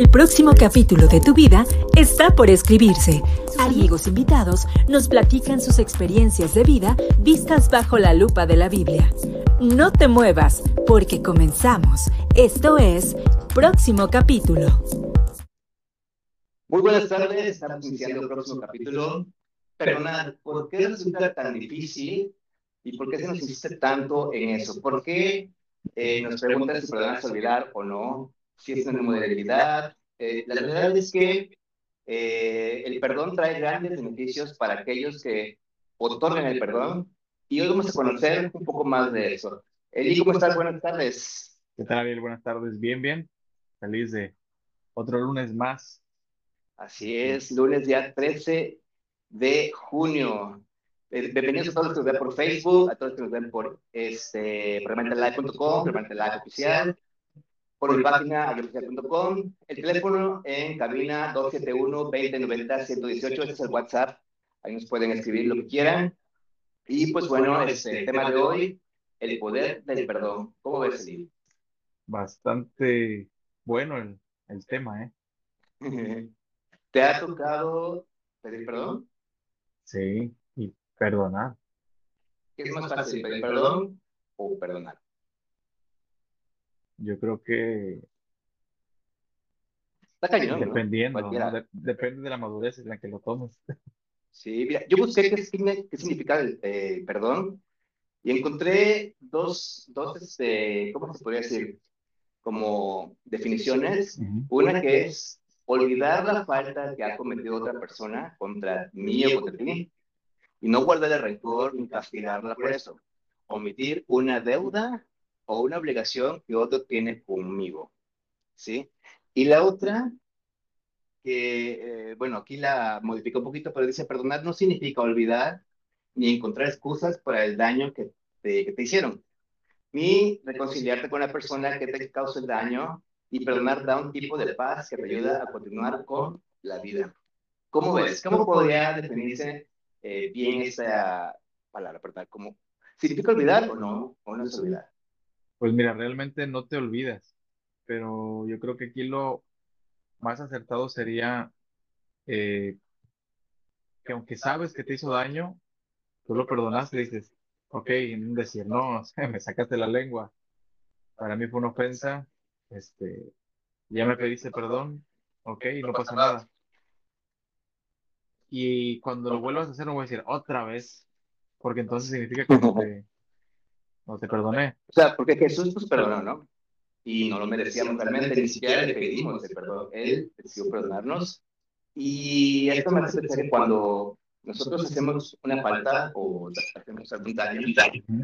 El próximo capítulo de tu vida está por escribirse. Amigos invitados nos platican sus experiencias de vida vistas bajo la lupa de la Biblia. No te muevas, porque comenzamos. Esto es Próximo Capítulo. Muy buenas tardes, estamos iniciando el próximo capítulo. Perdonad, ¿por qué resulta tan difícil y por qué se nos insiste tanto en eso? ¿Por qué eh, nos preguntan si podemos olvidar o no? Si es una modalidad. Eh, la verdad es que eh, el perdón trae grandes beneficios para aquellos que otorgan el perdón y hoy vamos a conocer un poco más de eso. Eli, ¿cómo estás? Buenas tardes. ¿Qué tal, Ariel? Buenas tardes. Bien, bien. Feliz de otro lunes más. Así es, lunes ya 13 de junio. Eh, bienvenidos a todos los que nos ven por Facebook, a todos los que nos ven por este, permanentelive.com, permanentelive oficial, por mi página agroficial.com, el teléfono en cabina 271-2090-118, ese es el WhatsApp, ahí nos pueden escribir lo que quieran. Y pues bueno, este, el tema de hoy, el poder del perdón. ¿Cómo ves, Eli? Bastante bueno el, el tema, ¿eh? ¿Te ha tocado pedir perdón? Sí, y perdonar. ¿Qué es más fácil, pedir perdón o perdonar? Yo creo que Está cañón, ¿no? dependiendo, ¿no? De- depende de la madurez en la que lo tomes. Sí, mira, yo busqué qué, signi- qué significa el eh, perdón y encontré dos, dos este, ¿cómo se podría decir? Como definiciones. Ujú. Una que es olvidar la falta que ha cometido otra persona contra mí o contra ti y no guardar el rencor ni castigarla por eso. Omitir una deuda o una obligación que otro tiene conmigo. ¿Sí? Y la otra que, eh, bueno, aquí la modificó un poquito, pero dice, perdonar no significa olvidar ni encontrar excusas para el daño que te, que te hicieron, ni reconciliarte con la persona que te causó el daño, y perdonar da un tipo de paz que te ayuda a continuar con la vida. ¿Cómo ves? ¿Cómo podría definirse eh, bien esa palabra, perdón? ¿Cómo, ¿Significa olvidar o no? ¿O no es olvidar? Pues mira, realmente no te olvidas, pero yo creo que aquí lo más acertado sería eh, que aunque sabes que te hizo daño, tú lo perdonaste y dices, ok, decir, no, me sacaste la lengua, para mí fue una ofensa, este, ya me pediste perdón, ok, no pasa nada. Y cuando lo vuelvas a hacer, no voy a decir otra vez, porque entonces significa que te, no te perdoné. O sea, porque Jesús nos perdonó, ¿no? Y no lo merecíamos realmente, ni siquiera le pedimos el perdón. Él decidió perdonarnos. Y esto me hace pensar que cuando nosotros hacemos una falta o hacemos algún daño,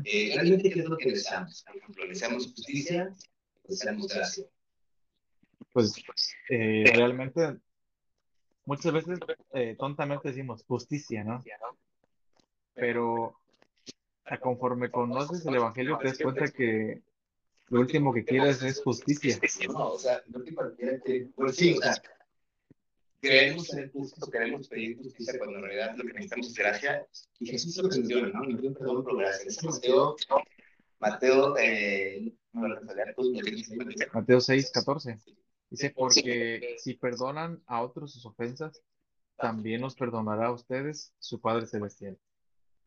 eh, realmente ¿qué es lo que deseamos? Por ejemplo, deseamos justicia, deseamos gracia. Pues eh, realmente muchas veces eh, tontamente decimos justicia, ¿no? Pero a conforme conoces el Evangelio te das cuenta que lo último que quieres es justicia. No, o sea, no que cualquiera que, pues sí, o sea, queremos ser justos, queremos pedir justicia cuando en realidad lo que necesitamos es gracia. Y Jesús lo entendió, ¿no? Dio perdón por gracia. Es Mateo, Mateo, eh, lo pues, lo Mateo 6, 14. Dice, porque si perdonan a otros sus ofensas, también os perdonará a ustedes su Padre Celestial.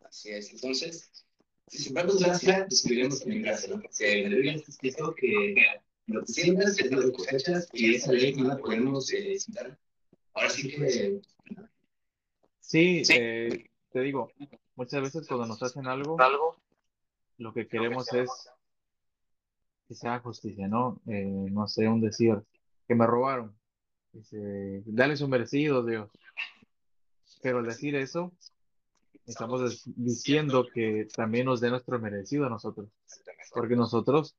Así es. Entonces, si sembramos gracia, descubriremos también gracia, ¿no? Porque en la Biblia está escrito que lo que siembras es lo que cosechas y esa ley no la podemos eh, citar. Ahora sí que Sí, eh, te digo, muchas veces cuando nos hacen algo, lo que queremos es que se haga justicia, ¿no? Eh, no sé, un decir, que me robaron. Dice, dale su merecido, Dios. Pero al decir eso, estamos diciendo que también nos dé nuestro merecido a nosotros. Porque nosotros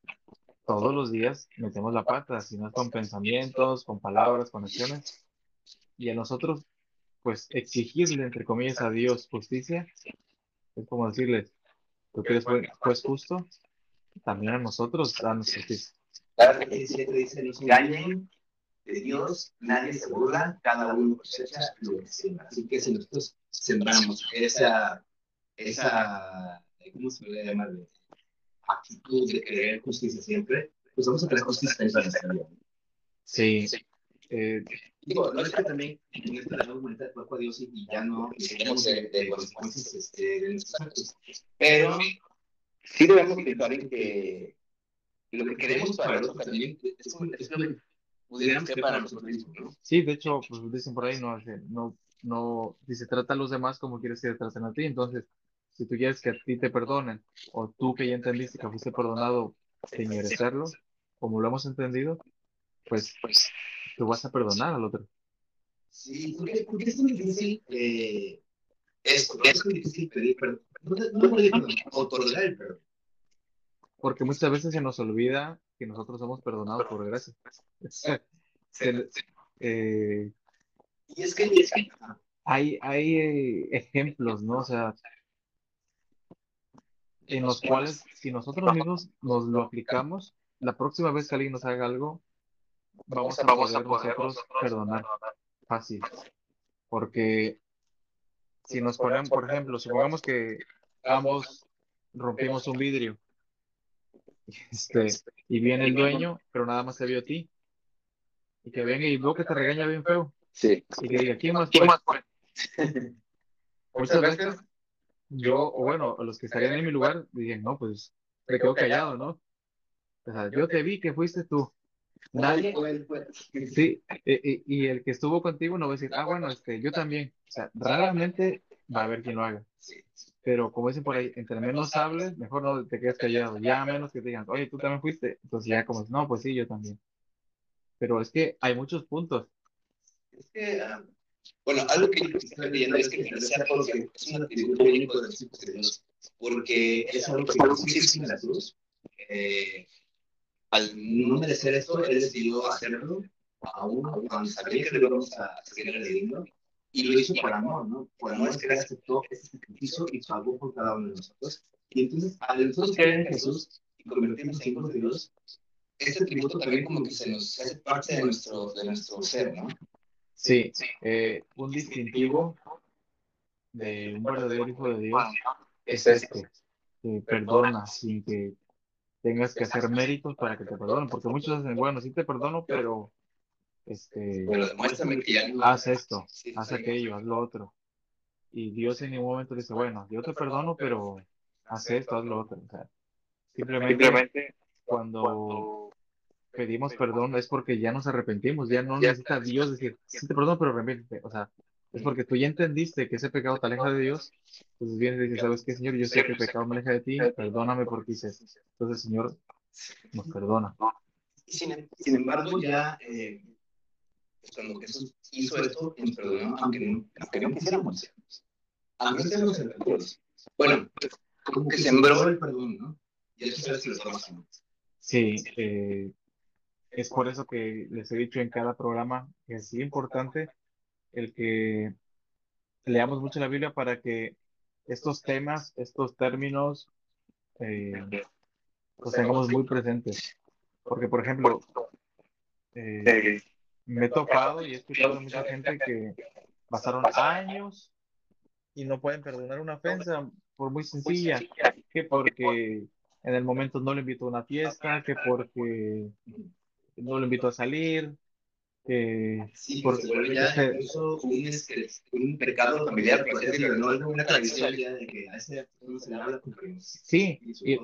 todos los días metemos la pata, si no es con pensamientos, con palabras, con acciones. Y a nosotros, pues exigirle, entre comillas, a Dios justicia, es como decirles, tú que eres juez justo, también a nosotros danos justicia. Claro que 17 dice, no se engañen, de Dios nadie se burla, cada uno cosecha lo que siembra. Así que si nosotros sembramos esa, esa, ¿cómo se puede llamar? Actitud de querer justicia siempre, pues vamos a tener justicia en nuestra vida. Sí, Eh, digo, no es que también en este le damos el cuerpo a Dios y, ya no seguimos de, de consecuencias este, de nuestros actos. Pero sí debemos pensar en que lo que queremos para el otro también es, es lo que pudiéramos ser para nosotros mismos, ¿no? Sí, de hecho, pues dicen por ahí, no, no, no, si se trata a los demás como quieres que te traten a ti, entonces, si tú quieres que a ti te perdonen, o tú que ya entendiste que fuiste perdonado sin merecerlo, como lo hemos entendido, pues, pues tú vas a perdonar al otro. Sí, porque, porque es muy difícil eh, esto, es muy difícil pedir perdón. No, no pedir perdón, otorgar el perdón. Porque muchas veces se nos olvida que nosotros somos perdonados por gracia. eh, y es que hay, hay eh, ejemplos, ¿no? O sea, en los cuales si nosotros mismos nos lo aplicamos, la próxima vez que alguien nos haga algo, vamos a poder nosotros perdonar fácil. Porque si nos ponemos, por ejemplo, supongamos que ambos rompimos un vidrio este, y viene el dueño, pero nada más se vio a ti. Y que venga y veo que te regaña bien feo. Sí. Y que diga, ¿quién más fue? Muchas veces yo, o bueno, los que estarían en mi lugar, dirían, no, pues te quedo callado, ¿no? O sea, yo te vi que fuiste tú. Nadie. Sí, y, el que estuvo contigo no va a decir, ah, bueno, este, yo también. O sea, raramente va a haber quien lo haga. Pero como dicen por ahí, entre menos hables, mejor no te quedes callado. Ya menos que te digan, oye, tú también fuiste. Entonces ya como, no, pues sí, yo también. Pero es que hay muchos puntos. Es que, ah, bueno, algo que yo estoy leyendo es que porque es un atributo único de los hijos de Dios. Porque es algo que Jesús en la cruz. Eh, al no merecer esto, él decidió hacerlo, aún cuando sabía que le íbamos a seguir leyendo, y lo hizo por amor, ¿no? Por amor es que él aceptó ese sacrificio y pagó por cada uno de nosotros. Y entonces, al nosotros creer en Jesús y convertirnos en hijos de Dios, este tributo también como que se nos hace parte de nuestro, de nuestro ser, ¿no? Sí, eh, un distintivo de un verdadero hijo de Dios es este, que perdona sin que tengas que hacer méritos para que te perdonen, porque muchos dicen, bueno, sí te perdono, pero este, pero demuéstrame que ya no haz esto, haz aquello, haz lo otro. Y Dios en ningún momento dice, bueno, yo te perdono, pero haz esto, haz lo otro. O sea, simplemente, cuando pedimos perdón es porque ya nos arrepentimos, ya no necesita Dios decir, sí te perdono, pero arrepiéntete. O sea, es porque tú ya entendiste que ese pecado te aleja de Dios, entonces vienes y dices, ¿sabes qué, Señor? Yo sé que el pecado me aleja de ti, perdóname porque hice eso. Entonces, Señor, nos perdona. Sin, sin embargo, ya eh, cuando Jesús hizo esto, nos perdonó, aunque no, aunque no quisiéramos. Aunque seamos arrepentidos. Bueno, como que sembró el perdón, ¿no? Y eso es lo que Sí, eh, es por eso que les he dicho en cada programa que es importante el que leamos mucho la Biblia para que estos temas, estos términos, eh, los tengamos muy presentes. Porque, por ejemplo, eh, me he topado y he escuchado a mucha gente que pasaron años y no pueden perdonar una ofensa por muy sencilla, que porque en el momento no le invito a una fiesta, que porque no le invito a salir, que sí, por, se vuelve ya incluso un, un pecado familiar, por decirlo, no es. una tradición ya de que a ese no se le habla con Sí, y,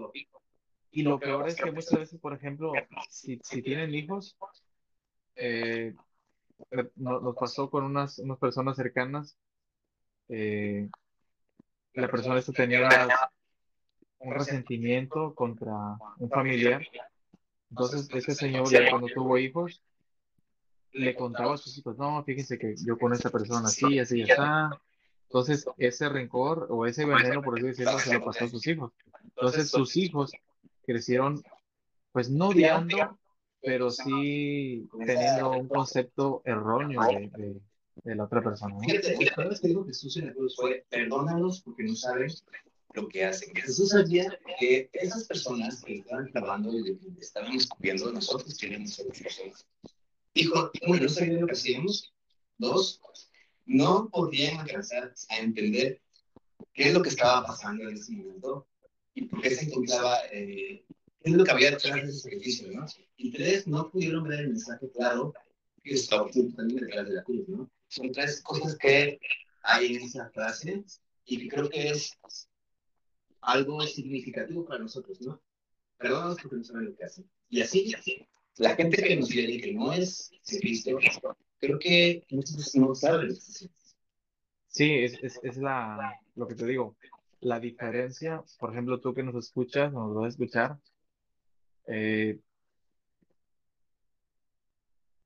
y, lo peor es que muchas veces, por ejemplo, si, si tienen hijos, eh, nos pasó con unas, unas personas cercanas, eh, la persona esta tenía un resentimiento contra un familiar, entonces ese señor ya cuando tuvo hijos, le contaba a sus hijos, no, fíjense que yo con esta persona así, así, está. Entonces, ese rencor o ese veneno, por así decirlo, se lo pasó a sus hijos. Entonces, sus hijos crecieron, pues no odiando, pero sí teniendo un concepto erróneo de, de, la otra persona. Fíjate, la vez que dijo Jesús en la cruz fue, perdónalos porque no saben lo que hacen. Jesús sabía que esas personas que estaban clavando y estaban escupiendo, nosotros ser las personas Dijo, uno, no sabían lo que hacíamos. Dos, no podían alcanzar a entender qué es lo que estaba pasando en ese momento y por qué se encontraba, eh, es lo que había detrás de ese sacrificio, ¿no? Y tres, no pudieron ver el mensaje claro está oculto también detrás de la cruz, ¿no? Son tres cosas que hay en esa frase y que creo que es algo significativo para nosotros, ¿no? Perdónanos porque no saben lo que hacen. Y así, la gente que nos viene que no es Cristo, creo que veces no saben. Sí, es, es, es la, lo que te digo, la diferencia, por ejemplo, tú que nos escuchas, nos vas a escuchar, eh,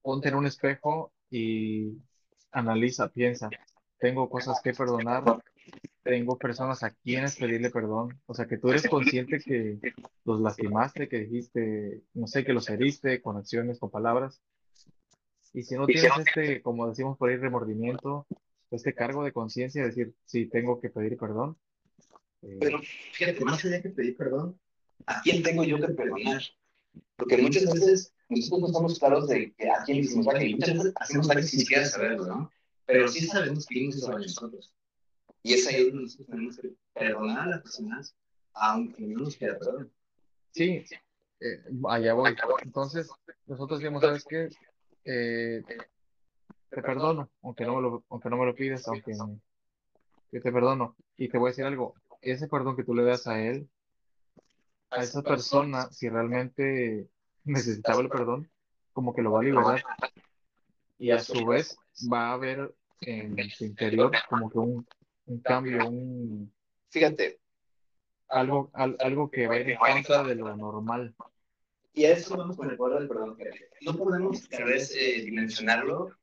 ponte en un espejo y analiza, piensa, tengo cosas que perdonar, tengo personas a quienes pedirle perdón, o sea, que tú eres consciente que los lastimaste, que dijiste, no sé, que los heriste con acciones, con palabras, y si no tienes este, como decimos por ahí, remordimiento, este cargo de conciencia, decir, sí, tengo que pedir perdón. Eh, Pero fíjate, más allá que pedir perdón, ¿a quién tengo yo que perdonar? Porque muchas veces nosotros no estamos claros de que a quién hicimos daño y muchas veces hacemos daño sin siquiera saberlo, ¿no? Pero sí sabemos quién nos hizo nosotros. Y es ahí donde nosotros tenemos que perdonar a las personas, aunque no nos quiera perdón. Sí, eh, allá voy. Entonces, nosotros decimos, ¿sabes qué? Eh, te perdono, aunque no me lo, aunque no me lo pides, aunque te perdono. Y te voy a decir algo, ese perdón que tú le das a él, a esa persona, si realmente necesitaba el perdón, como que lo va a liberar. Y a su vez va a haber en su interior como que un, un cambio, un... Fíjate. Algo, algo que va a ir en contra de lo normal. Y a eso vamos con el poder del perdón. No podemos tal vez eh, dimensionarlo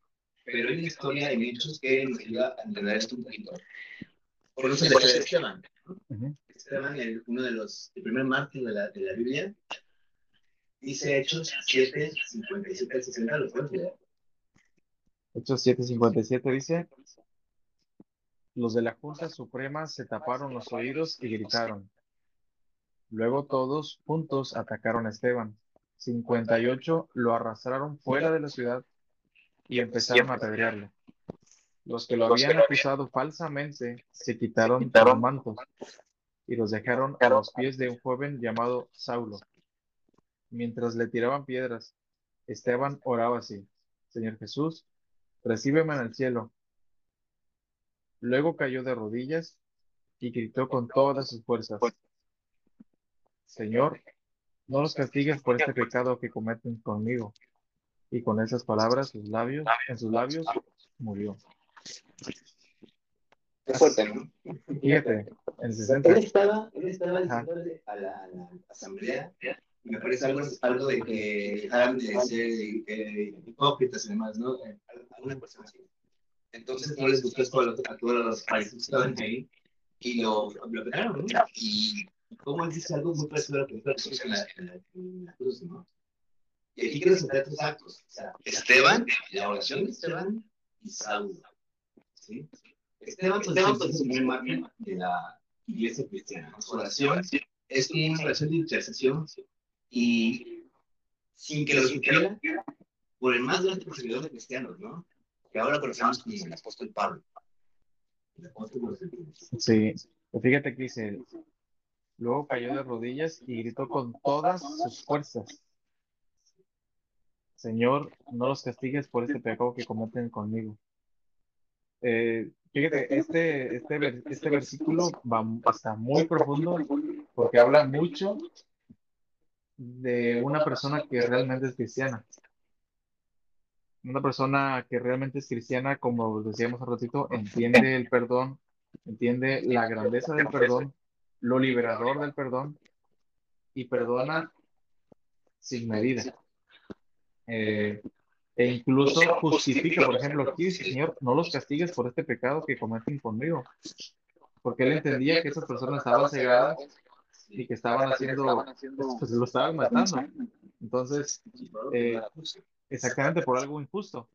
pero hay una historia, hay hechos que nos ayuda a entender esto un poquito. Por ejemplo, de Esteban. Esteban, el, uno de los, el primer mártir de la, de la Biblia, dice Hechos 7, 57 60, ¿lo puedes leer? Hechos 7, 57 dice, los de la Junta Suprema se taparon los oídos y gritaron. Luego todos juntos atacaron a Esteban. 58 lo arrastraron fuera de la ciudad y empezaron a apedrearle. Los que lo habían acusado falsamente se quitaron los mantos y los dejaron a los pies de un joven llamado Saulo. Mientras le tiraban piedras, Esteban oraba así, Señor Jesús, recíbeme en el cielo. Luego cayó de rodillas y gritó con todas sus fuerzas, Señor, no los castigues por este pecado que cometen conmigo y con esas palabras sus labios, en sus labios murió. Fuerte, ¿no? Fíjate, en 60. Él estaba, él estaba a la, a la asamblea, me parece algo, algo de que dejaran de ser eh, hipócritas y demás, ¿no? Eh, alguna persona así. Entonces no les gustó esto a, todos los países que estaban ahí y lo, lo pegaron, ¿no? Y como él dice algo muy parecido a lo que nosotros en la, en la, en la cruz, ¿no? Y aquí quiero resaltar tres actos. O sea, Esteban, la oración de Esteban y Saulo. ¿sí? Esteban, pues, Esteban pues, es un primer de la iglesia cristiana. Su oración es una oración de intercesión y sin que lo supiera por el más grande perseguidor de cristianos, ¿no? Que ahora conocemos como el apóstol Pablo. Sí, pues fíjate que dice, luego cayó de rodillas y gritó con todas sus fuerzas. Señor, no los castigues por este pecado que cometen conmigo. Eh, fíjate, este, este, este versículo va, está muy profundo porque habla mucho de una persona que realmente es cristiana. Una persona que realmente es cristiana, como decíamos hace ratito, entiende el perdón, entiende la grandeza del perdón, lo liberador del perdón y perdona sin medida. Eh, e incluso justifica, por ejemplo, aquí dice, Señor, no los castigues por este pecado que cometen conmigo. Porque él entendía que esas personas estaban cegadas y que estaban haciendo, pues lo estaban matando. Entonces, eh, exactamente por algo injusto.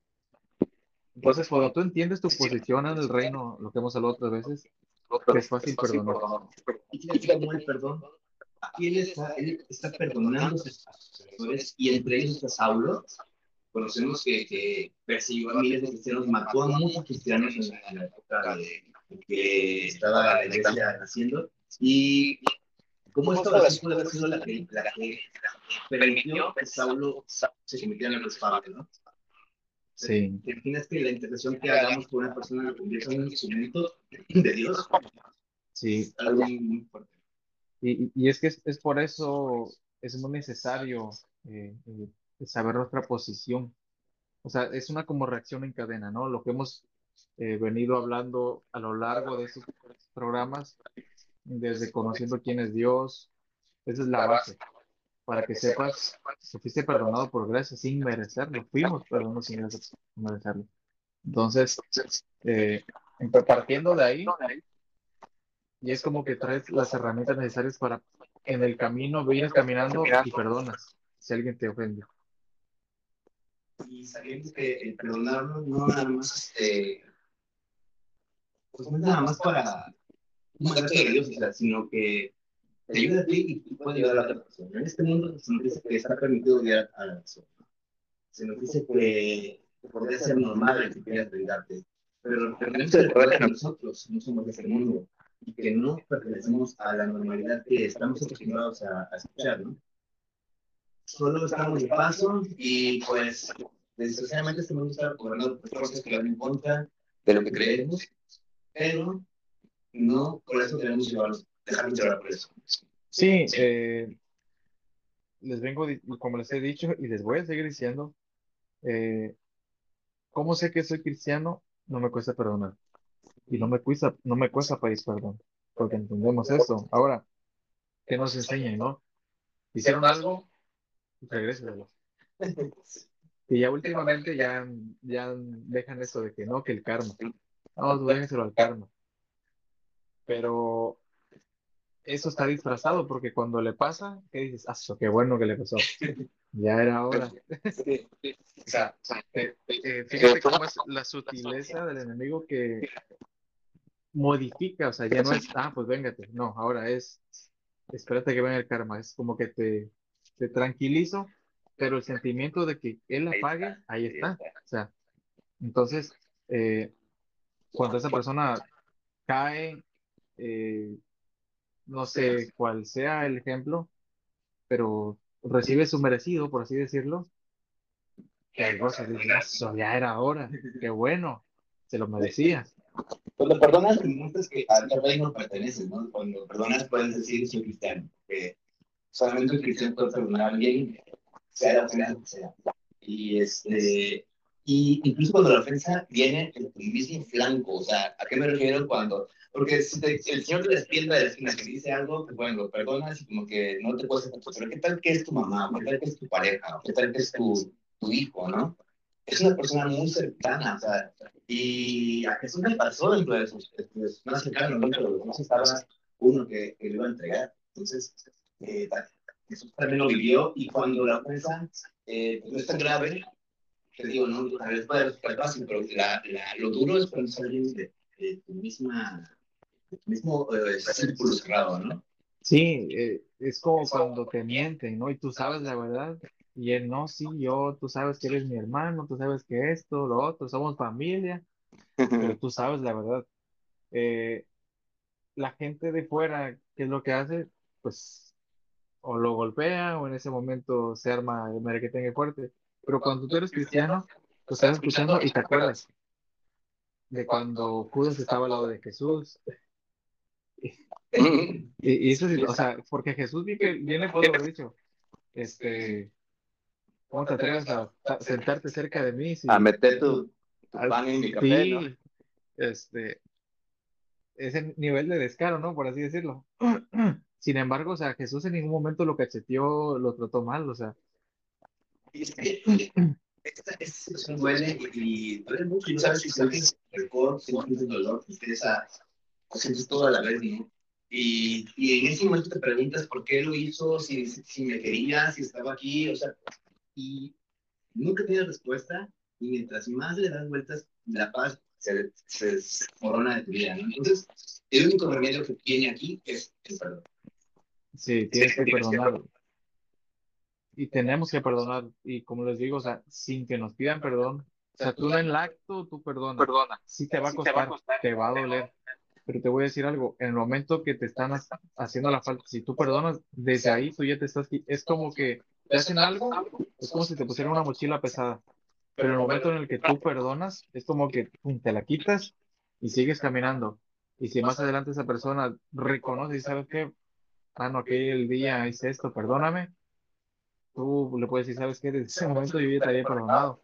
Entonces, cuando tú entiendes tu posición en el reino, lo que hemos hablado otras veces, es fácil perdonar. ¿Y el perdón? aquí él está, él está perdonando a sus y entre ellos está Saulo. Conocemos que, que persiguió a miles de cristianos, mató a muchos cristianos en la, época de, que estaba la iglesia naciendo. Y como esta puede haber sido la que, la que permitió que Saulo se convirtiera en el padre, ¿no? Sí. ¿Te imaginas que la interacción que hagamos con una persona lo convierta en un instrumento de Dios? Sí. Algo muy fuerte. Y, y es que es, es por eso, es muy necesario eh, eh, saber nuestra posición. O sea, es una como reacción en cadena, ¿no? Lo que hemos eh, venido hablando a lo largo de estos programas, desde conociendo quién es Dios, esa es la base, para que sepas que fuiste perdonado por gracia sin merecerlo, fuimos perdonados sin merecerlo. Entonces, eh, partiendo de ahí, y es como que traes las herramientas necesarias para en el camino vienes caminando y perdonas si alguien te ofende. Y sabiendo que el perdonarlo no nada más, este, pues no es nada más para un Dios, o sea, sino que te ayuda a ti y tú puedes ayudar a la otra persona. En este mundo se nos dice que está permitido odiar a la persona. Se nos dice que podría ser normal que quieras vengarte, pero tenemos que recordar que nosotros no somos de este mundo y que no pertenecemos a la normalidad que estamos acostumbrados a, a escuchar, ¿no? Solo estamos de paso y pues desgraciadamente este mundo está gobernado por fuerzas que van en contra de lo que creemos, pero no por eso queremos llevarnos, dejarnos llevar por eso. Sí, eh, les vengo, como les he dicho y les voy a seguir diciendo, eh, ¿cómo sé que soy cristiano? No me cuesta perdonar. Y no me cuesta, no me cuesta pedir perdón, porque entendemos eso. Ahora, ¿qué nos enseñan, no? Hicieron algo, regrésalo. Y ya últimamente ya, ya dejan eso de que no, que el karma. No, tú déjenselo al karma. Pero eso está disfrazado porque cuando le pasa, ¿qué dices? Ah, so, qué bueno que le pasó. Ya era hora. O sea, eh, eh, fíjate cómo es la sutileza del enemigo que modifica, o sea, ya no es, ah, pues véngate. No, ahora es, espérate que venga el karma. Es como que te, te tranquilizo, pero el sentimiento de que él la pague, ahí está. O sea, entonces, eh, cuando esa persona cae, eh, no sé cuál sea el ejemplo, pero recibe su merecido, por así decirlo, que hay cosas, dices, "Eso ya era hora, qué bueno, se lo merecía. Cuando perdonas, demuestras que al reino no perteneces, ¿no? Cuando perdonas, puedes decir, soy cristiano. Que solamente un cristiano puede perdonar a alguien, sea la ofensa que sea. Y, este, y incluso cuando la ofensa viene en tu mismo flanco, o sea, ¿a qué me refiero cuando? Porque si el Señor te despierta de la esquina que dice algo, pues bueno, lo perdonas y como que no te puedes hacer pero ¿qué tal que es tu mamá? ¿Qué tal que es tu pareja? ¿Qué tal que es tu, hijo, no? Es una persona muy cercana, o sea, y a Jesús le pasó dentro de sus, de sus más cercanos, ¿no? Pero no estaba uno que, que le iba a entregar. Entonces, eh, Jesús también lo vivió y cuando la ofensa eh, no es tan grave, te digo, no, a veces puede resultar fácil, pero la, la, lo duro es cuando sales de, de tu misma, mismo eh, círculo cerrado, ¿no? Sí, eh, es como cuando te mienten, ¿no? Y tú sabes la verdad, y él no, sí, yo, tú sabes que eres mi hermano, tú sabes que esto, lo otro, somos familia, pero tú sabes la verdad. Eh, la gente de fuera, ¿qué es lo que hace? Pues o lo golpea o en ese momento se arma el merequetengue fuerte. Pero cuando tú eres cristiano, tú estás escuchando y te acuerdas de cuando Judas estaba al lado de Jesús. Y, y eso sí, o sea, porque Jesús vi que viene por haber dicho, este, ¿cómo te atreves a ta- sentarte cerca de mí? Si, A meter tu, tu al- pan en mi café, ¿no? este, ese nivel de descaro, ¿no? Por así decirlo. Sin embargo, o sea, Jesús en ningún momento lo cacheteó, lo trató mal, o sea, es que esta, esta situación duele y, duele mucho y no sabes si sientes rencor, si sientes dolor, tristeza, o sientes todo a la vez, ¿no? Y, y en ese momento te preguntas por qué lo hizo, si, si me quería, si estaba aquí, o sea, y nunca tienes respuesta y mientras más le das vueltas, la paz se, se, se corona de tu vida, ¿no? Entonces, el único remedio que tiene aquí es el perdón. Sí, tienes que perdonar. Y tenemos que perdonar. Y como les digo, o sea, sin que nos pidan perdón, o sea, tú en el acto, tú perdonas. Perdona. Sí te va a costar, te va a doler. Pero te voy a decir algo, en el momento que te están ha- haciendo la falta, si tú perdonas, desde ahí tú ya te estás, es como que te hacen algo, es como si te pusieran una mochila pesada. Pero el momento en el que tú perdonas, es como que te la quitas y sigues caminando. Y si más adelante esa persona reconoce y sabe que, ah, no, aquel día hice esto, perdóname, tú le puedes decir, ¿sabes qué? Desde ese momento yo ya te había perdonado.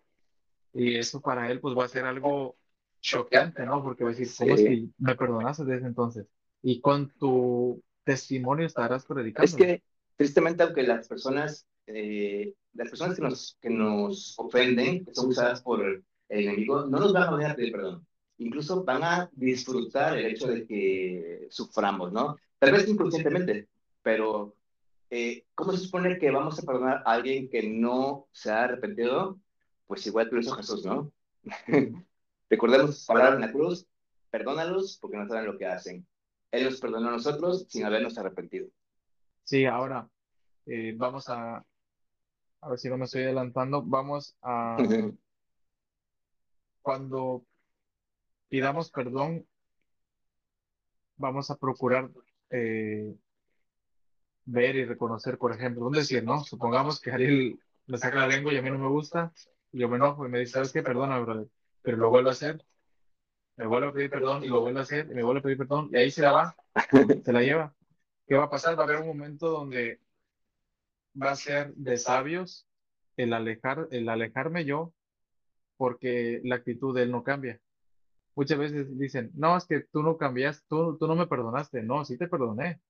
Y eso para él, pues va a ser algo chocante, ¿no? Porque va a decir, ¿cómo es que me perdonaste desde entonces? Y con tu testimonio estarás predicando. Es que, tristemente, aunque las personas, eh, las personas que nos, que nos ofenden, que son usadas por el enemigo, no nos van a poder pedir perdón. Incluso van a disfrutar el hecho de que suframos, ¿no? Tal vez inconscientemente, pero eh, ¿cómo se supone que vamos a perdonar a alguien que no se ha arrepentido? Pues igual que lo hizo Jesús, ¿no? Recordemos palabras en la cruz, perdónalos porque no saben lo que hacen. Él nos perdonó a nosotros sin habernos arrepentido. Sí, ahora eh, vamos a, a ver si no me estoy adelantando, vamos a, cuando pidamos perdón, vamos a procurar eh, ver y reconocer, por ejemplo, un decir, ¿no? Supongamos que Ariel me saca la lengua y a mí no me gusta, y yo me enojo y me dice, ¿sabes qué? Perdona, brother, pero lo vuelvo a hacer, me vuelvo a pedir perdón y lo vuelvo a hacer y me vuelvo a pedir perdón y ahí se la va, se la lleva. ¿Qué va a pasar? Va a haber un momento donde va a ser de sabios el, alejar, el alejarme yo porque la actitud de él no cambia. Muchas veces dicen, no, es que tú no cambias, tú, tú no me perdonaste. No, sí te perdoné,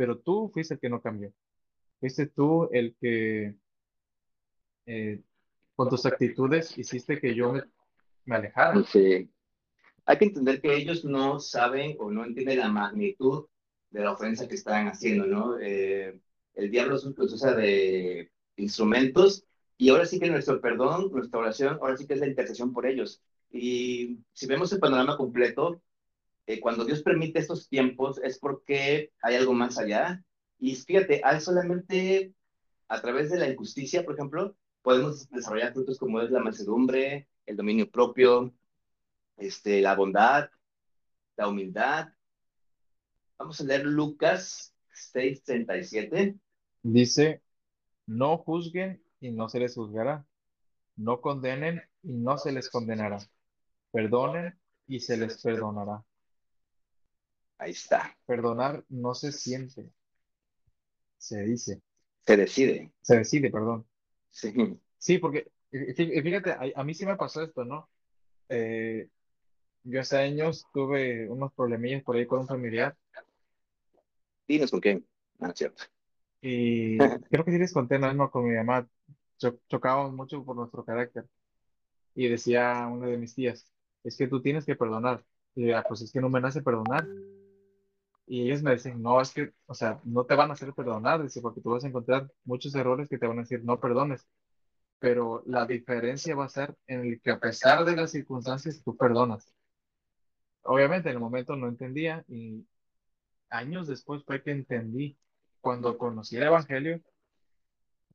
pero tú fuiste el que no cambió. Fuiste tú el que eh, con tus actitudes hiciste que yo me, me alejara. Sí hay que entender que ellos no saben o no entienden la magnitud de la ofensa que están haciendo, ¿no? Eh, el diablo los usa de instrumentos y ahora sí que nuestro perdón, nuestra oración, ahora sí que es la intercesión por ellos. Y si vemos el panorama completo, eh, cuando Dios permite estos tiempos es porque hay algo más allá. Y fíjate, hay solamente a través de la injusticia, por ejemplo, podemos desarrollar frutos como es la mansedumbre, el dominio propio, este, la bondad, la humildad. Vamos a leer Lucas 6:37. Dice, no juzguen y no se les juzgará. No condenen y no se les condenará. Perdonen y se les perdonará. Ahí está. Perdonar no se siente. Se dice. Se decide. Se decide, perdón. Sí. Sí, porque fíjate, a, a mí sí me pasó esto, ¿no? Eh, yo hace años tuve unos problemillas por ahí con un familiar Dinos con quién. Ah, cierto. y creo que sí les conté, no, con mi mamá. chocábamos mucho por nuestro carácter. Y decía una de mis tías, es que tú tienes que perdonar. Y yo, "Ah, pues es que no me nace perdonar. Y ellos me dicen, no, es que, o sea, no te van a hacer perdonar, dice, porque tú vas a encontrar muchos errores que te van a decir, no perdones. Pero la diferencia va a ser en el que a pesar de las circunstancias, tú perdonas. Obviamente en el momento no entendía y años después fue que entendí. Cuando conocí el Evangelio,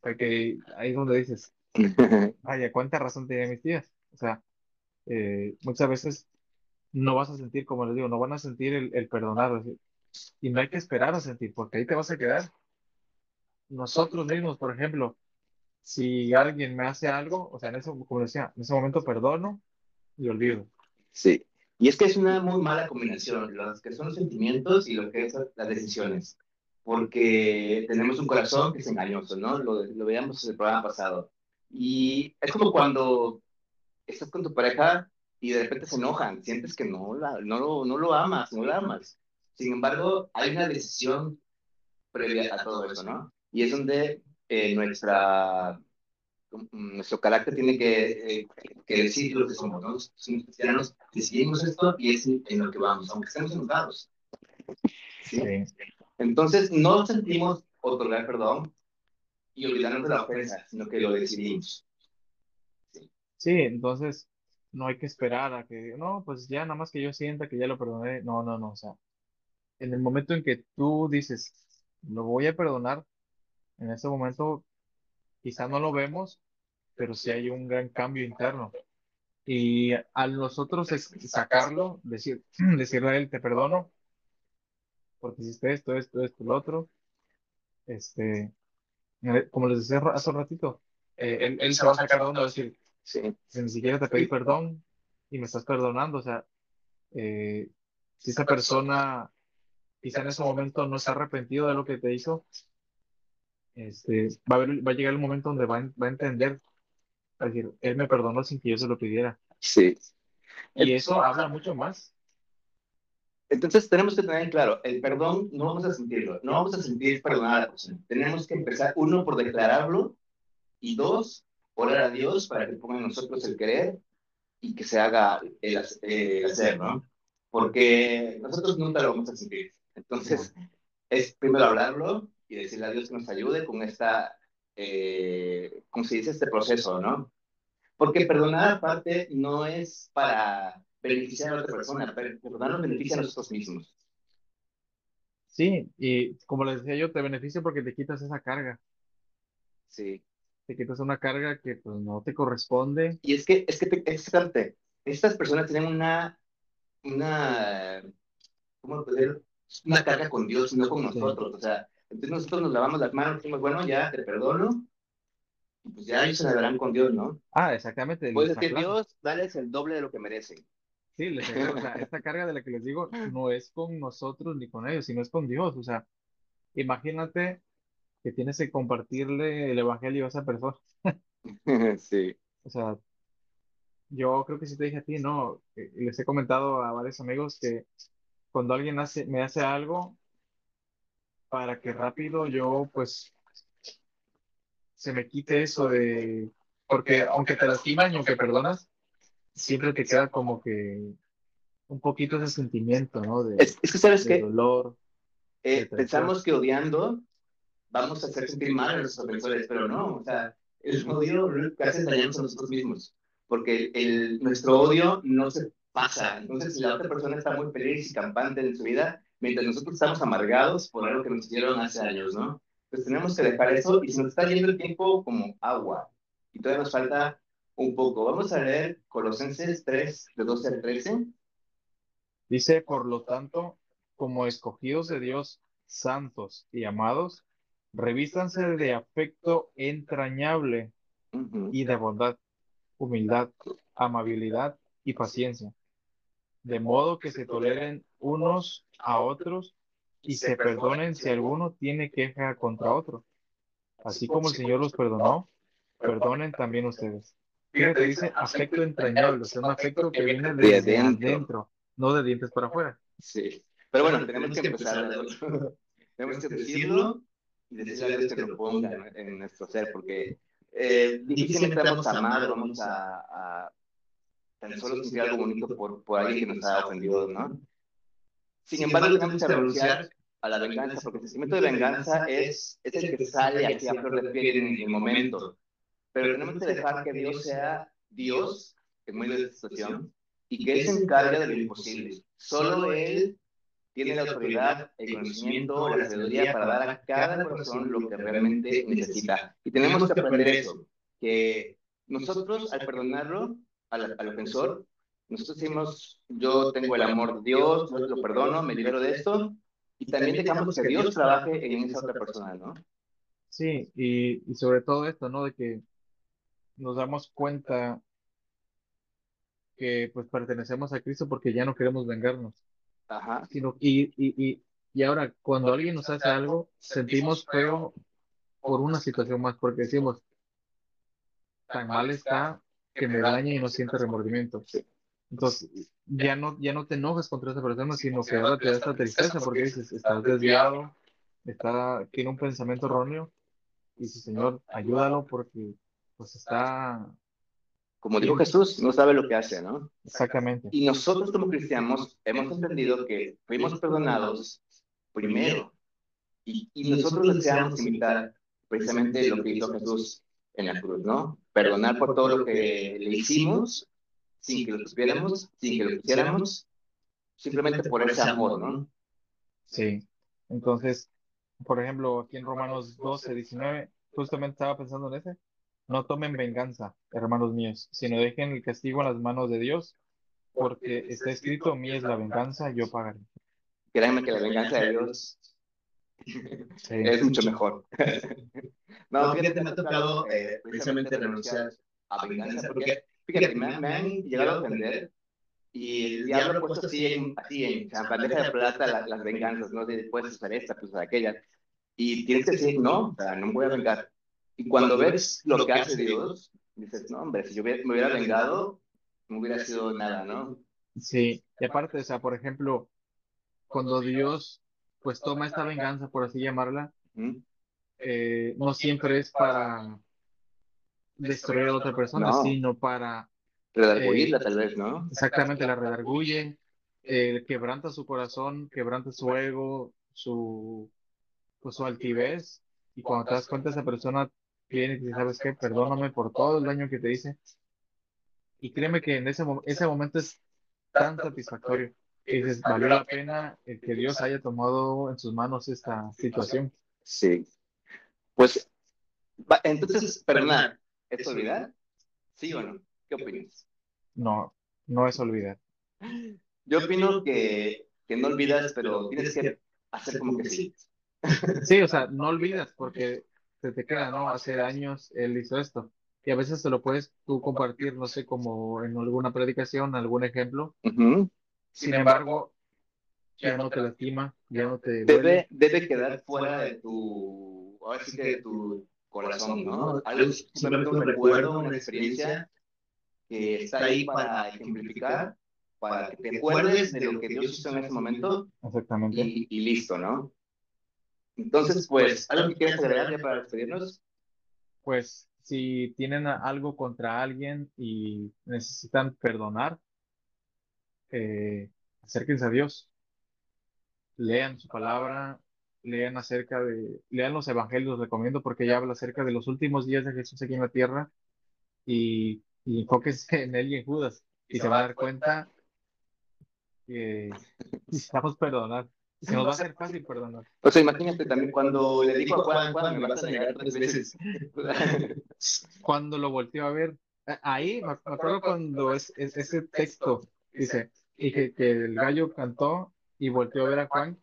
fue que ahí es donde dices, vaya, cuánta razón tenía mis tías. O sea, eh, muchas veces no vas a sentir, como les digo, no van a sentir el, el perdonar. Y no hay que esperar a sentir, porque ahí te vas a quedar. Nosotros mismos, por ejemplo, si alguien me hace algo, o sea, en ese, como decía, en ese momento perdono y olvido. Sí. Y es que es una muy mala combinación, los que son los sentimientos y lo que son las decisiones, porque tenemos un corazón que es engañoso, ¿no? Lo, lo veíamos en el programa pasado. Y es como cuando estás con tu pareja y de repente se enojan, sientes que no, la, no, lo, no lo amas, no la amas. Sin embargo, hay una decisión previa a todo eso, ¿no? Y es donde eh, nuestra nuestro carácter tiene que, eh, que decir lo que somos, ¿no? Somos cristianos, decidimos esto y es en lo que vamos, aunque estemos enojados. ¿sí? Sí. Entonces, no sentimos otorgar perdón y olvidarnos de la ofensa, sino que lo decidimos. Sí, entonces no hay que esperar a que, no, pues ya nada más que yo sienta que ya lo perdoné. No, no, no, o sea, en el momento en que tú dices, lo voy a perdonar, en ese momento quizá no lo vemos, pero sí hay un gran cambio interno. Y al nosotros es- sacarlo, decir, decirle a él, te perdono, porque hiciste esto, esto, esto, lo otro, este, eh, como les decía hace un ratito, eh, él, él se va a sacar de onda, a decir, Sí. Si ni siquiera te pedí perdón y me estás perdonando, o sea, eh, si esa persona quizá en ese momento no está arrepentido de lo que te hizo, este, va a, haber- va a llegar el momento donde va, a- va a entender, va a decir, él me perdonó sin que yo se lo pidiera. Sí. Y eso habla mucho más. Entonces tenemos que tener claro, el perdón no vamos a sentirlo, no vamos a sentir perdonar a la persona. Tenemos que empezar, uno, por declararlo, y dos, orar a Dios para que ponga en nosotros el querer y que se haga el, el hacer, ¿no? Porque nosotros nunca lo vamos a sentir. Entonces, es primero hablarlo y decirle a Dios que nos ayude con esta, eh, ¿cómo se dice? Este proceso, ¿no? Porque perdonar aparte no es para beneficiar a otra persona, perdonar nos beneficia a nosotros mismos. Sí, y como les decía yo, te beneficia porque te quitas esa carga, Sí. te quitas una carga que pues no te corresponde. Y es que, es que, te- es estas personas tienen una, una, ¿cómo poder? Una carga con Dios, no con Sí. nosotros. O sea, entonces nosotros nos lavamos las manos, decimos, bueno, ya te perdono, y pues ya ellos se lavarán con Dios, ¿no? Ah, exactamente. Puedes les decir, aclaro. Dios, dales el doble de lo que merecen. Sí, les aclaro, o sea, esta carga de la que les digo no es con nosotros ni con ellos, sino es con Dios. O sea, imagínate que tienes que compartirle el evangelio a esa persona. Sí. O sea, yo creo que sí te dije a ti, no, eh, les he comentado a varios amigos que cuando alguien hace, me hace algo, para que rápido yo, pues, se me quite eso de, porque aunque te lastiman y aunque perdonas, siempre te queda como que un poquito ese sentimiento, ¿no? De, Es, es que, ¿sabes qué? dolor. Eh, pensamos que odiando vamos a hacer sentir mal a nuestros ofensores, pero no, o sea, el odio lo que hace es dañarnos a nosotros mismos, porque el, nuestro odio no se pasa. Entonces, si la otra persona está muy feliz y campante en su vida, mientras nosotros estamos amargados por algo que nos hicieron hace años, ¿no? Pues tenemos que dejar eso y se nos está yendo el tiempo como agua y todavía nos falta un poco. Vamos a leer Colosenses 3, de 12 al 13. Dice, por lo tanto, como escogidos de Dios, santos y amados, revístanse de afecto entrañable y de bondad, humildad, amabilidad y paciencia, de modo que se toleren unos a otros y se perdonen si alguno tiene queja contra otro. Así como el Señor los perdonó, perdonen también ustedes. Fíjate, dice afecto entrañable, o sea, un afecto que viene De desde adentro. adentro, no de dientes para afuera. Sí, pero bueno, tenemos que empezar. Tenemos que decirlo y decirle a Dios que lo ponga en, en nuestro ser, porque eh, difícilmente vamos a amar, vamos a, a tan solo sentir algo bonito por, por alguien que nos ha ofendido, ¿no? Sin embargo, tenemos que renunciar a la venganza, porque el sentimiento de venganza es, es el que sale aquí a flor de piel en el momento. Pero tenemos que dejar que Dios sea Dios en medio de esta situación y que Él se encargue de lo imposible. Solo Él tiene la autoridad, el conocimiento, la sabiduría para dar a cada corazón lo que realmente necesita. Y tenemos que aprender eso, que nosotros al perdonarlo al, al ofensor, nosotros decimos, yo tengo el amor de Dios, yo lo perdono, me libero de esto, y también dejamos que Dios trabaje en esa otra persona, ¿no? Sí, y, y sobre todo esto, ¿no? De que nos damos cuenta que pues pertenecemos a Cristo porque ya no queremos vengarnos, Ajá. sino y, y, y, y ahora cuando alguien nos hace algo, sentimos feo por una situación más, porque decimos, tan mal está que me daña y no siente remordimiento. Entonces, ya no, ya no te enojas contra esa persona, sino que ahora te da esta tristeza porque dices, estás desviado, está, tiene un pensamiento erróneo, y dices, Señor, ayúdalo porque pues está Como dijo Jesús, no sabe lo que hace, ¿no? exactamente. Y nosotros como cristianos hemos entendido que fuimos perdonados primero. Y, y nosotros deseamos imitar precisamente lo que hizo Jesús en la cruz, ¿no? Perdonar por todo lo que le hicimos, sin que lo supiéramos, sin que lo quisiéramos, simplemente por ese amor, ¿no? Sí. Entonces, por ejemplo, aquí en Romanos 12, 19, justamente estaba pensando en ese. No tomen venganza, hermanos míos, sino dejen el castigo en las manos de Dios, porque está escrito, mí es la venganza, yo pagaré. Créanme que la venganza de Dios Sí. es mucho mejor. no, fíjate, me ha tocado eh, precisamente renunciar a venganza, porque fíjate, me, me han llegado a ofender y el diablo ha puesto así en, así en, bandeja de plata las venganzas, ¿no? De, puedes usar esta, pues aquella. Y tienes que decir, no, o sea, no me voy a vengar. Y cuando ves lo que hace Dios, dices, no, hombre, si yo me hubiera vengado, no hubiera sido nada, ¿no? Sí, y aparte, o sea, por ejemplo, cuando Dios pues toma esta venganza, por así llamarla, eh, no siempre es para destruir a otra persona, sino para... Redarguirla eh, tal vez, ¿no? Exactamente, la redarguye, eh, quebranta su corazón, quebranta su ego, su, pues, su altivez, y cuando te das cuenta esa persona viene y dice, ¿sabes qué? Perdóname por todo el daño que te hice. Y créeme que en ese, ese momento es tan satisfactorio. Dices, valió la pena el que Dios haya tomado en sus manos esta situación. Sí. Pues, entonces, perdonar, ¿es olvidar? ¿Sí o no? ¿Qué opinas? No, no es olvidar. Yo opino que, que no olvidas, pero tienes que hacer como que sí. Sí, o sea, no olvidas porque se te queda, ¿no? Hace años él hizo esto. Y a veces te lo puedes tú compartir, no sé, como en alguna predicación, algún ejemplo. Sin embargo, ya no te lastima, ya no te Debe, debe quedar fuera de tu, ahora sí que de tu corazón, ¿no? Algo, simplemente un recuerdo, una experiencia que está ahí para ejemplificar, para que te acuerdes de lo que Dios hizo en ese momento. Exactamente. Y, listo, ¿no? Entonces, pues, ¿algo que quieras agregar ya para despedirnos? Pues, si tienen algo contra alguien y necesitan perdonar, eh, acérquense a Dios, lean su palabra, lean acerca de, lean los evangelios, los recomiendo porque ya habla acerca de los últimos días de Jesús aquí en la tierra y, y enfóquense en él y en Judas y se va a dar cuenta que necesitamos perdonar. Se nos va a hacer fácil perdonar. O sea, imagínate también cuando le dijo a Juan, Juan, me vas a negar tres veces. cuando lo volteó a ver, ahí me acuerdo cuando es, ese texto dice, y que, que el gallo cantó y volteó a ver a Juan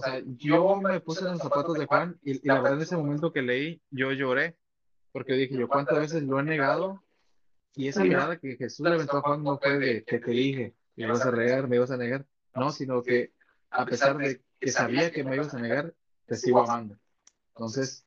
o sea, yo me puse en los zapatos de Juan y, la verdad en ese momento que leí, yo lloré, porque dije yo, ¿cuántas veces lo he negado? Y esa mirada que Jesús le aventó a Juan no fue de que te dije, me ibas a negar, me ibas a negar, no, sino que a pesar de que sabía que me ibas a negar, te sigo amando. Entonces,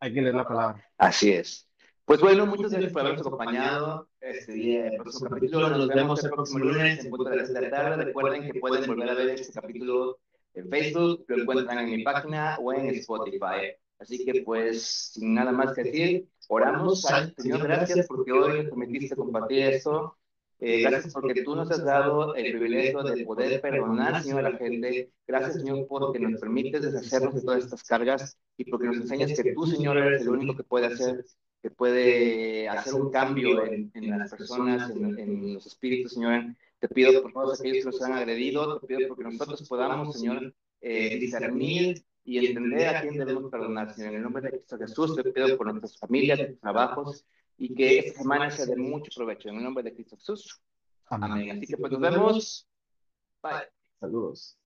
hay que leer la palabra. Así es. Pues bueno, muchas gracias por habernos acompañado este día el próximo capítulo. Nos vemos el próximo lunes en punto de la tarde. Recuerden que pueden volver a ver este capítulo en Facebook, lo encuentran en mi página o en Spotify. Así que pues, sin nada más que decir, oramos. Señor, gracias porque hoy permitiste compartir esto. Eh, gracias porque tú nos has dado el privilegio de poder perdonar, Señor, a la gente. Gracias, Señor, porque nos permites deshacernos de todas estas cargas y porque nos enseñas que tú, Señor, eres el único que puede hacer, que puede hacer un cambio en, en las personas, en, en los espíritus, Señor. Te pido por todos aquellos que nos han agredido, te pido porque nosotros podamos, Señor, eh, discernir y entender a quién debemos perdonar, Señor. En el nombre de Cristo Jesús, te pido por nuestras familias, nuestros trabajos, y que esta semana sea de mucho provecho. En el nombre de Cristo Jesús. Amén. Así que pues nos vemos. Bye. Saludos.